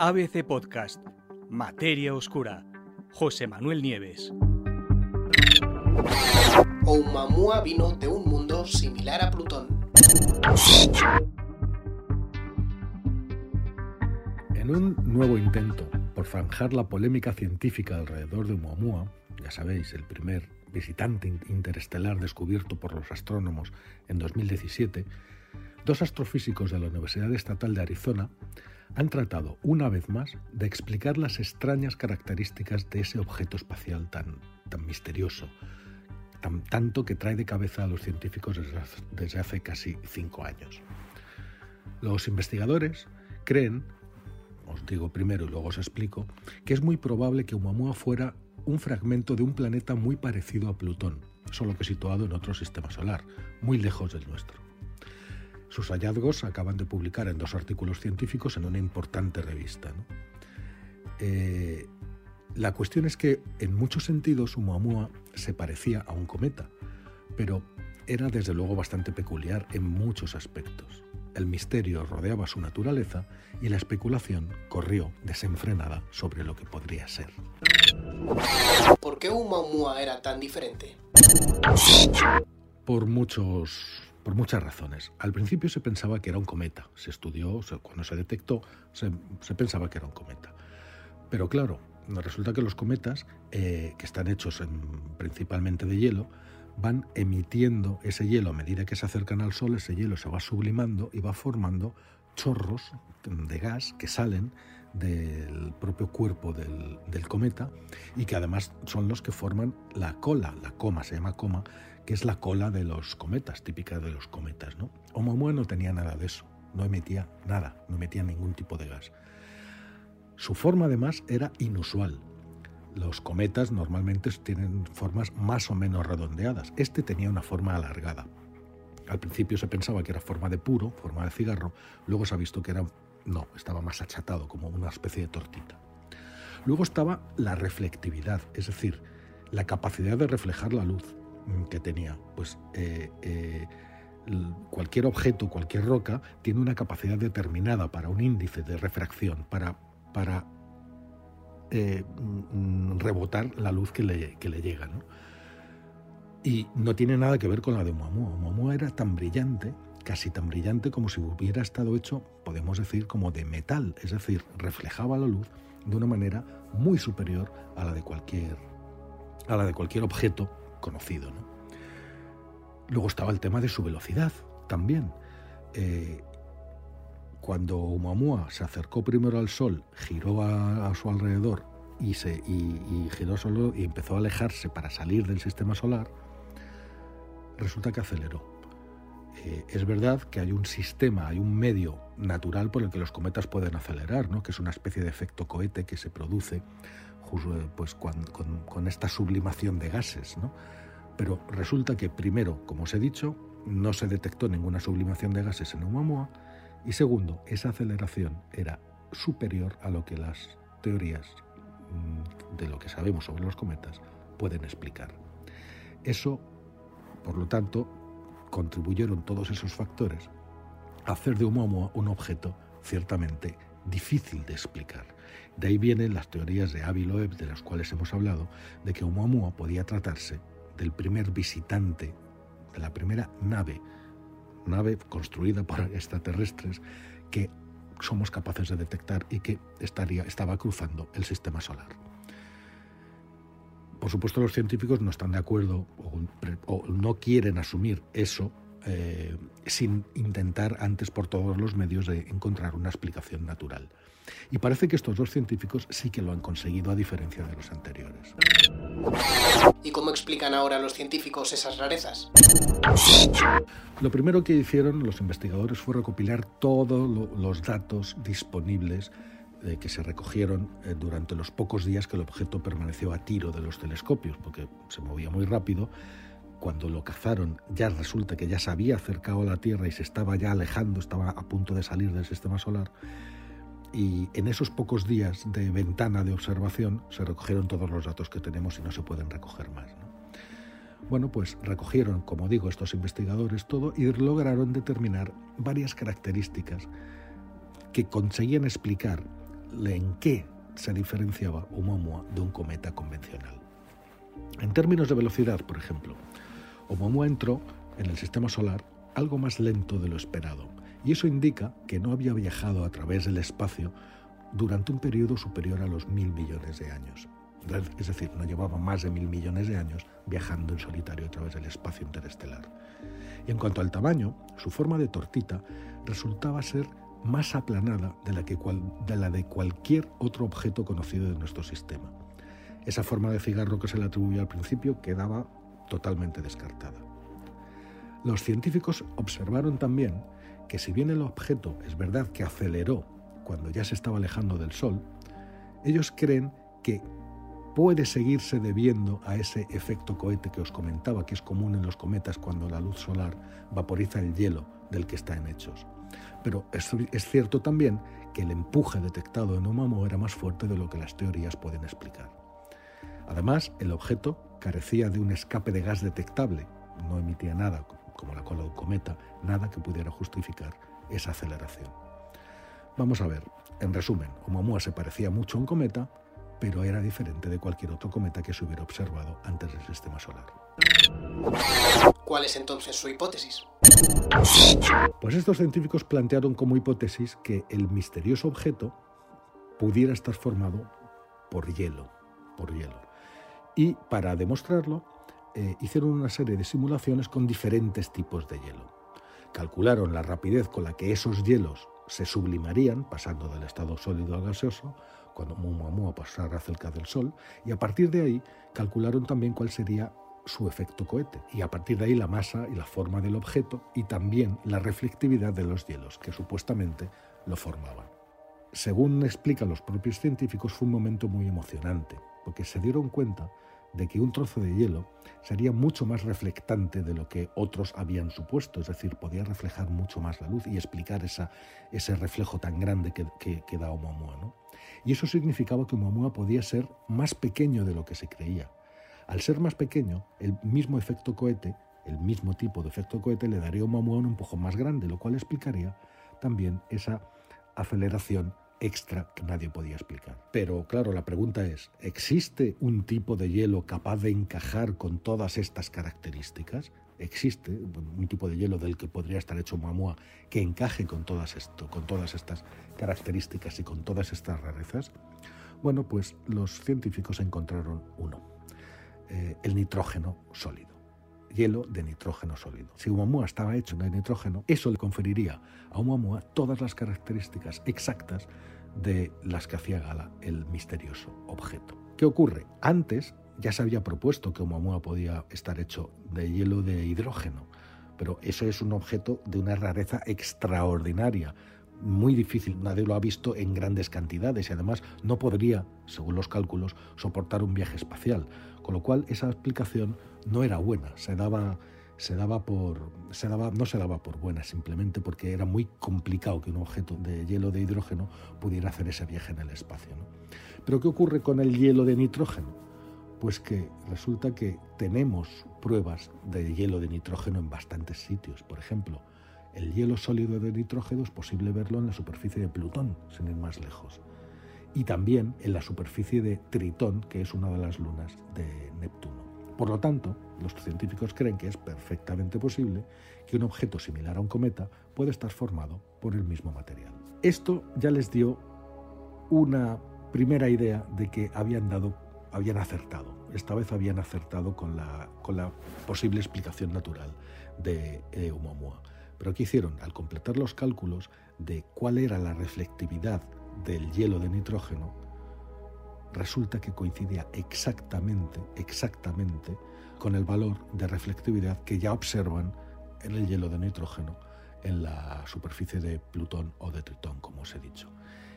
ABC Podcast, Materia Oscura, José Manuel Nieves. Oumuamua vino de un mundo similar a Plutón. En un nuevo intento por zanjar la polémica científica alrededor de Oumuamua, ya sabéis, el primer visitante interestelar descubierto por los astrónomos en 2017, dos astrofísicos de la Universidad Estatal de Arizona han tratado una vez más de explicar las extrañas características de ese objeto espacial tan, misterioso, tan, tanto que trae de cabeza a los científicos desde hace casi cinco años. Los investigadores creen, os digo primero y luego os explico, que es muy probable que Oumuamua fuera un fragmento de un planeta muy parecido a Plutón, solo que situado en otro sistema solar, muy lejos del nuestro. Sus hallazgos acaban de publicar en dos artículos científicos en una importante revista. Eh, la cuestión es que en muchos sentidos Oumuamua se parecía a un cometa, pero era desde luego bastante peculiar en muchos aspectos. El misterio rodeaba su naturaleza y la especulación corrió desenfrenada sobre lo que podría ser. ¿Por qué Oumuamua era tan diferente? Por muchos por muchas razones. Al principio se pensaba que era un cometa, se estudió, cuando se detectó, se, pensaba que era un cometa. Pero claro, resulta que los cometas, eh, que están hechos principalmente de hielo, van emitiendo ese hielo a medida que se acercan al Sol, ese hielo se va sublimando y va formando chorros de gas que salen del propio cuerpo del, cometa y que además son los que forman la cola, la coma, se llama coma, que es la cola de los cometas, típica de los cometas. ¿no? Oumuamua no tenía nada de eso, no emitía nada, no emitía ningún tipo de gas. Su forma además era inusual. Los cometas normalmente tienen formas más o menos redondeadas. Este tenía una forma alargada. Al principio se pensaba que era forma de puro, forma de cigarro, luego se ha visto que era no, estaba más achatado, como una especie de tortita. Luego estaba la reflectividad, es decir, la capacidad de reflejar la luz. Mm, que tenía. Pues eh, eh, cualquier objeto, cualquier roca, tiene una capacidad determinada para un índice de refracción, para, para eh, mm, rebotar la luz que le, le llega. Y no tiene nada que ver con la de Oumuamua. Oumuamua era tan brillante, casi tan brillante como si hubiera estado hecho, podemos decir, como de metal, es decir, reflejaba la luz de una manera muy superior a la de cualquier, a la de cualquier objeto conocido. ¿no? Luego estaba el tema de su velocidad también. Eh, cuando Oumuamua se acercó primero al Sol, giró a, su alrededor y, se, y, giró solo y empezó a alejarse para salir del sistema solar, resulta que aceleró. Eh, es verdad que hay un sistema, hay un medio natural por el que los cometas pueden acelerar, ¿no? que es una especie de efecto cohete que se produce eh, pues, con, esta sublimación de gases. ¿no? Pero resulta que primero, como os he dicho, no se detectó ninguna sublimación de gases en Oumuamua y segundo, esa aceleración era superior a lo que las teorías mm, de lo que sabemos sobre los cometas pueden explicar. Eso, por lo tanto, contribuyeron todos esos factores a hacer de Oumuamua un objeto ciertamente difícil de explicar. De ahí vienen las teorías de Avi Loeb, de las cuales hemos hablado, de que Oumuamua podía tratarse del primer visitante, de la primera nave, nave construida por extraterrestres que somos capaces de detectar y que estaría, estaba cruzando el sistema solar. Por supuesto, los científicos no están de acuerdo o, no quieren asumir eso eh, sin intentar antes por todos los medios de encontrar una explicación natural. Y parece que estos dos científicos sí que lo han conseguido a diferencia de los anteriores. ¿Y cómo explican ahora los científicos esas rarezas? Lo primero que hicieron los investigadores fue recopilar todos los datos disponibles eh, que se recogieron eh, durante los pocos días que el objeto permaneció a tiro de los telescopios, porque se movía muy rápido. Cuando lo cazaron, ya resulta que ya se había acercado a la Tierra y se estaba ya alejando, estaba a punto de salir del sistema solar y en esos pocos días de ventana de observación se recogieron todos los datos que tenemos y no se pueden recoger más. Bueno, pues recogieron, como digo, estos investigadores todo y lograron determinar varias características que conseguían explicar en qué se diferenciaba Oumuamua de un cometa convencional. En términos de velocidad, por ejemplo, Oumuamua entró en el sistema solar algo más lento de lo esperado, y eso indica que no había viajado a través del espacio durante un periodo superior a los mil millones de años. Es decir, no llevaba más de mil millones de años viajando en solitario a través del espacio interestelar. Y en cuanto al tamaño, su forma de tortita resultaba ser más aplanada de la, que de la de cualquier otro objeto conocido de nuestro sistema. Esa forma de cigarro que se le atribuía al principio quedaba totalmente descartada. Los científicos observaron también que si bien el objeto es verdad que aceleró cuando ya se estaba alejando del Sol, ellos creen que puede seguirse debiendo a ese efecto cohete que os comentaba, que es común en los cometas cuando la luz solar vaporiza el hielo del que están hechos. Pero es, cierto también que el empuje detectado en Oumuamua era más fuerte de lo que las teorías pueden explicar. Además, el objeto carecía de un escape de gas detectable, no emitía nada, como la cola de un cometa, nada que pudiera justificar esa aceleración. Vamos a ver, en resumen, Oumuamua se parecía mucho a un cometa, pero era diferente de cualquier otro cometa que se hubiera observado antes del sistema solar. ¿Cuál es entonces su hipótesis? Pues estos científicos plantearon como hipótesis que el misterioso objeto pudiera estar formado por hielo, por hielo. Y para demostrarlo, eh, hicieron una serie de simulaciones con diferentes tipos de hielo. Calcularon la rapidez con la que esos hielos se sublimarían, pasando del estado sólido al gaseoso, cuando Muamua pasara cerca del Sol, y a partir de ahí calcularon también cuál sería su efecto cohete, y a partir de ahí la masa y la forma del objeto, y también la reflectividad de los hielos, que supuestamente lo formaban. Según explican los propios científicos, fue un momento muy emocionante, porque se dieron cuenta de que un trozo de hielo sería mucho más reflectante de lo que otros habían supuesto, es decir, podía reflejar mucho más la luz y explicar esa, ese reflejo tan grande que, que, da Oumuamua. ¿no? Y eso significaba que Oumuamua podía ser más pequeño de lo que se creía. Al ser más pequeño, el mismo efecto cohete, el mismo tipo de efecto cohete, le daría a Oumuamua un empujón más grande, lo cual explicaría también esa aceleración extra que nadie podía explicar. Pero claro, la pregunta es, ¿existe un tipo de hielo capaz de encajar con todas estas características? ¿Existe un tipo de hielo del que podría estar hecho Muamua que encaje con todas estas características y con todas estas rarezas? Bueno, pues los científicos encontraron uno, eh, el nitrógeno sólido hielo de nitrógeno sólido. Si Oumuamua estaba hecho de nitrógeno, eso le conferiría a Oumuamua todas las características exactas de las que hacía gala el misterioso objeto. ¿Qué ocurre? Antes ya se había propuesto que Oumuamua podía estar hecho de hielo de hidrógeno, pero eso es un objeto de una rareza extraordinaria, muy difícil, nadie lo ha visto en grandes cantidades y además no podría, según los cálculos, soportar un viaje espacial, con lo cual esa explicación no era buena, se daba, se daba por, se daba, no se daba por buena simplemente porque era muy complicado que un objeto de hielo de hidrógeno pudiera hacer ese viaje en el espacio. Pero ¿qué ocurre con el hielo de nitrógeno? Pues que resulta que tenemos pruebas de hielo de nitrógeno en bastantes sitios. Por ejemplo, el hielo sólido de nitrógeno es posible verlo en la superficie de Plutón, sin ir más lejos. Y también en la superficie de Tritón, que es una de las lunas de Neptuno. Por lo tanto, los científicos creen que es perfectamente posible que un objeto similar a un cometa pueda estar formado por el mismo material. Esto ya les dio una primera idea de que habían dado, habían acertado. Esta vez habían acertado con la, posible explicación natural de eh, Oumuamua. Pero ¿qué hicieron? Al completar los cálculos de cuál era la reflectividad del hielo de nitrógeno, resulta que coincidía exactamente, exactamente con el valor de reflectividad que ya observan en el hielo de nitrógeno en la superficie de Plutón o de Tritón, como os he dicho.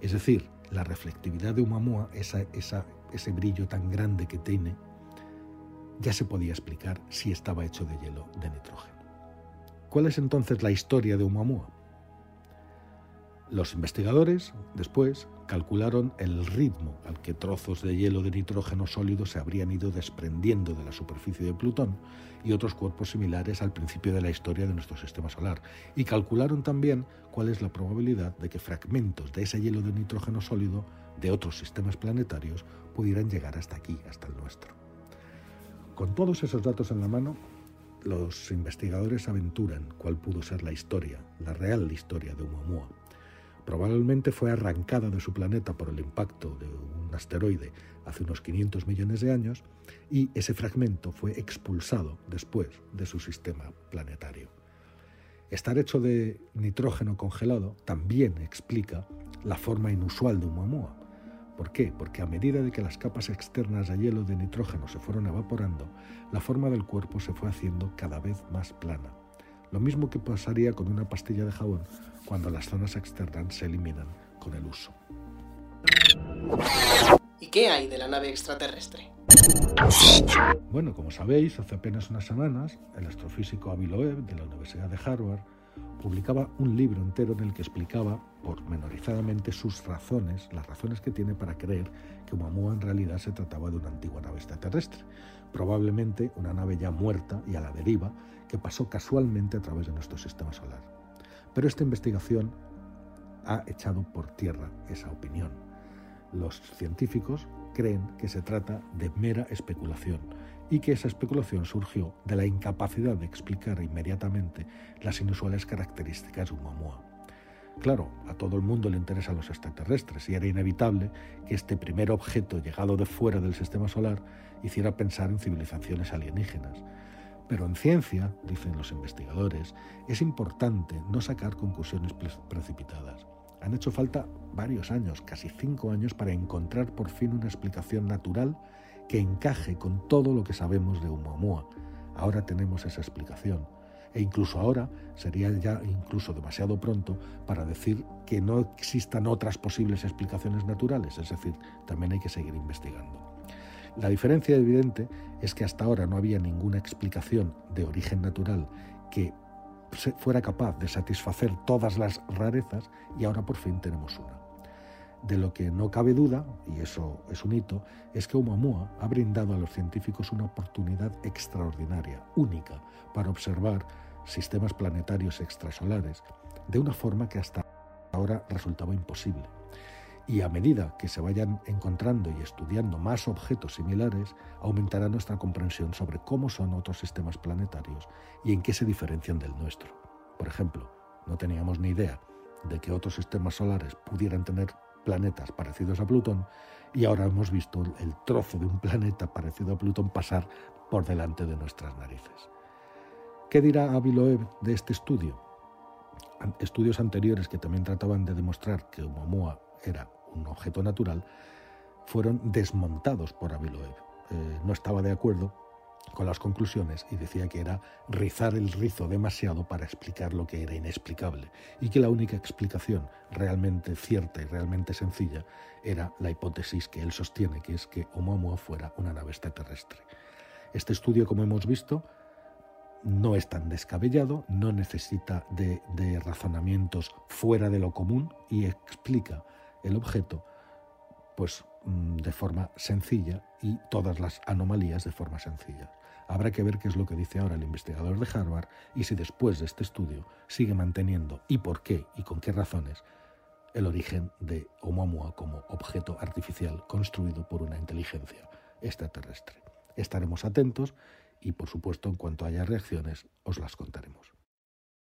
Es decir, la reflectividad de Oumuamua, esa, ese brillo tan grande que tiene, ya se podía explicar si estaba hecho de hielo de nitrógeno. ¿Cuál es entonces la historia de Oumuamua? Los investigadores después calcularon el ritmo al que trozos de hielo de nitrógeno sólido se habrían ido desprendiendo de la superficie de Plutón y otros cuerpos similares al principio de la historia de nuestro sistema solar. Y calcularon también cuál es la probabilidad de que fragmentos de ese hielo de nitrógeno sólido de otros sistemas planetarios pudieran llegar hasta aquí, hasta el nuestro. Con todos esos datos en la mano, los investigadores aventuran cuál pudo ser la historia, la real historia de Oumuamua Probablemente fue arrancada de su planeta por el impacto de un asteroide hace unos 500 millones de años y ese fragmento fue expulsado después de su sistema planetario. Estar hecho de nitrógeno congelado también explica la forma inusual de Oumuamua. ¿Por qué? Porque a medida de que las capas externas de hielo de nitrógeno se fueron evaporando, la forma del cuerpo se fue haciendo cada vez más plana. Lo mismo que pasaría con una pastilla de jabón cuando las zonas externas se eliminan con el uso. ¿Y qué hay de la nave extraterrestre? Bueno, como sabéis, hace apenas unas semanas, el astrofísico Avi Loeb de la Universidad de Harvard publicaba un libro entero en el que explicaba pormenorizadamente sus razones, las razones que tiene para creer que Oumuamua en realidad se trataba de una antigua nave extraterrestre, probablemente una nave ya muerta y a la deriva que pasó casualmente a través de nuestro sistema solar. Pero esta investigación ha echado por tierra esa opinión. Los científicos creen que se trata de mera especulación y que esa especulación surgió de la incapacidad de explicar inmediatamente las inusuales características de Oumuamua. Claro, a todo el mundo le interesan los extraterrestres y era inevitable que este primer objeto llegado de fuera del sistema solar hiciera pensar en civilizaciones alienígenas. Pero en ciencia, dicen los investigadores, es importante no sacar conclusiones precipitadas. Han hecho falta varios años, casi cinco años, para encontrar por fin una explicación natural que encaje con todo lo que sabemos de Oumuamua. Ahora tenemos esa explicación. E incluso ahora sería ya incluso demasiado pronto para decir que no existan otras posibles explicaciones naturales, es decir, también hay que seguir investigando. La diferencia evidente es que hasta ahora no había ninguna explicación de origen natural que fuera capaz de satisfacer todas las rarezas y ahora por fin tenemos una. De lo que no cabe duda, y eso es un hito, es que Oumuamua ha brindado a los científicos una oportunidad extraordinaria, única, para observar sistemas planetarios extrasolares de una forma que hasta ahora resultaba imposible y a medida que se vayan encontrando y estudiando más objetos similares, aumentará nuestra comprensión sobre cómo son otros sistemas planetarios y en qué se diferencian del nuestro. Por ejemplo, no teníamos ni idea de que otros sistemas solares pudieran tener planetas parecidos a Plutón y ahora hemos visto el trozo de un planeta parecido a Plutón pasar por delante de nuestras narices. ¿Qué dirá Aviloev de este estudio? Estudios anteriores que también trataban de demostrar que Oumuamua era un objeto natural, fueron desmontados por Aviloev. Eh, no estaba de acuerdo con las conclusiones y decía que era rizar el rizo demasiado para explicar lo que era inexplicable y que la única explicación realmente cierta y realmente sencilla era la hipótesis que él sostiene, que es que Oumuamua fuera una nave extraterrestre. Este estudio, como hemos visto, no es tan descabellado, no necesita de, de razonamientos fuera de lo común y explica el objeto pues mm, de forma sencilla y todas las anomalías de forma sencilla. Habrá que ver qué es lo que dice ahora el investigador de Harvard y si después de este estudio sigue manteniendo y por qué y con qué razones el origen de Oumuamua como objeto artificial construido por una inteligencia extraterrestre. Estaremos atentos y por supuesto en cuanto haya reacciones os las contaremos.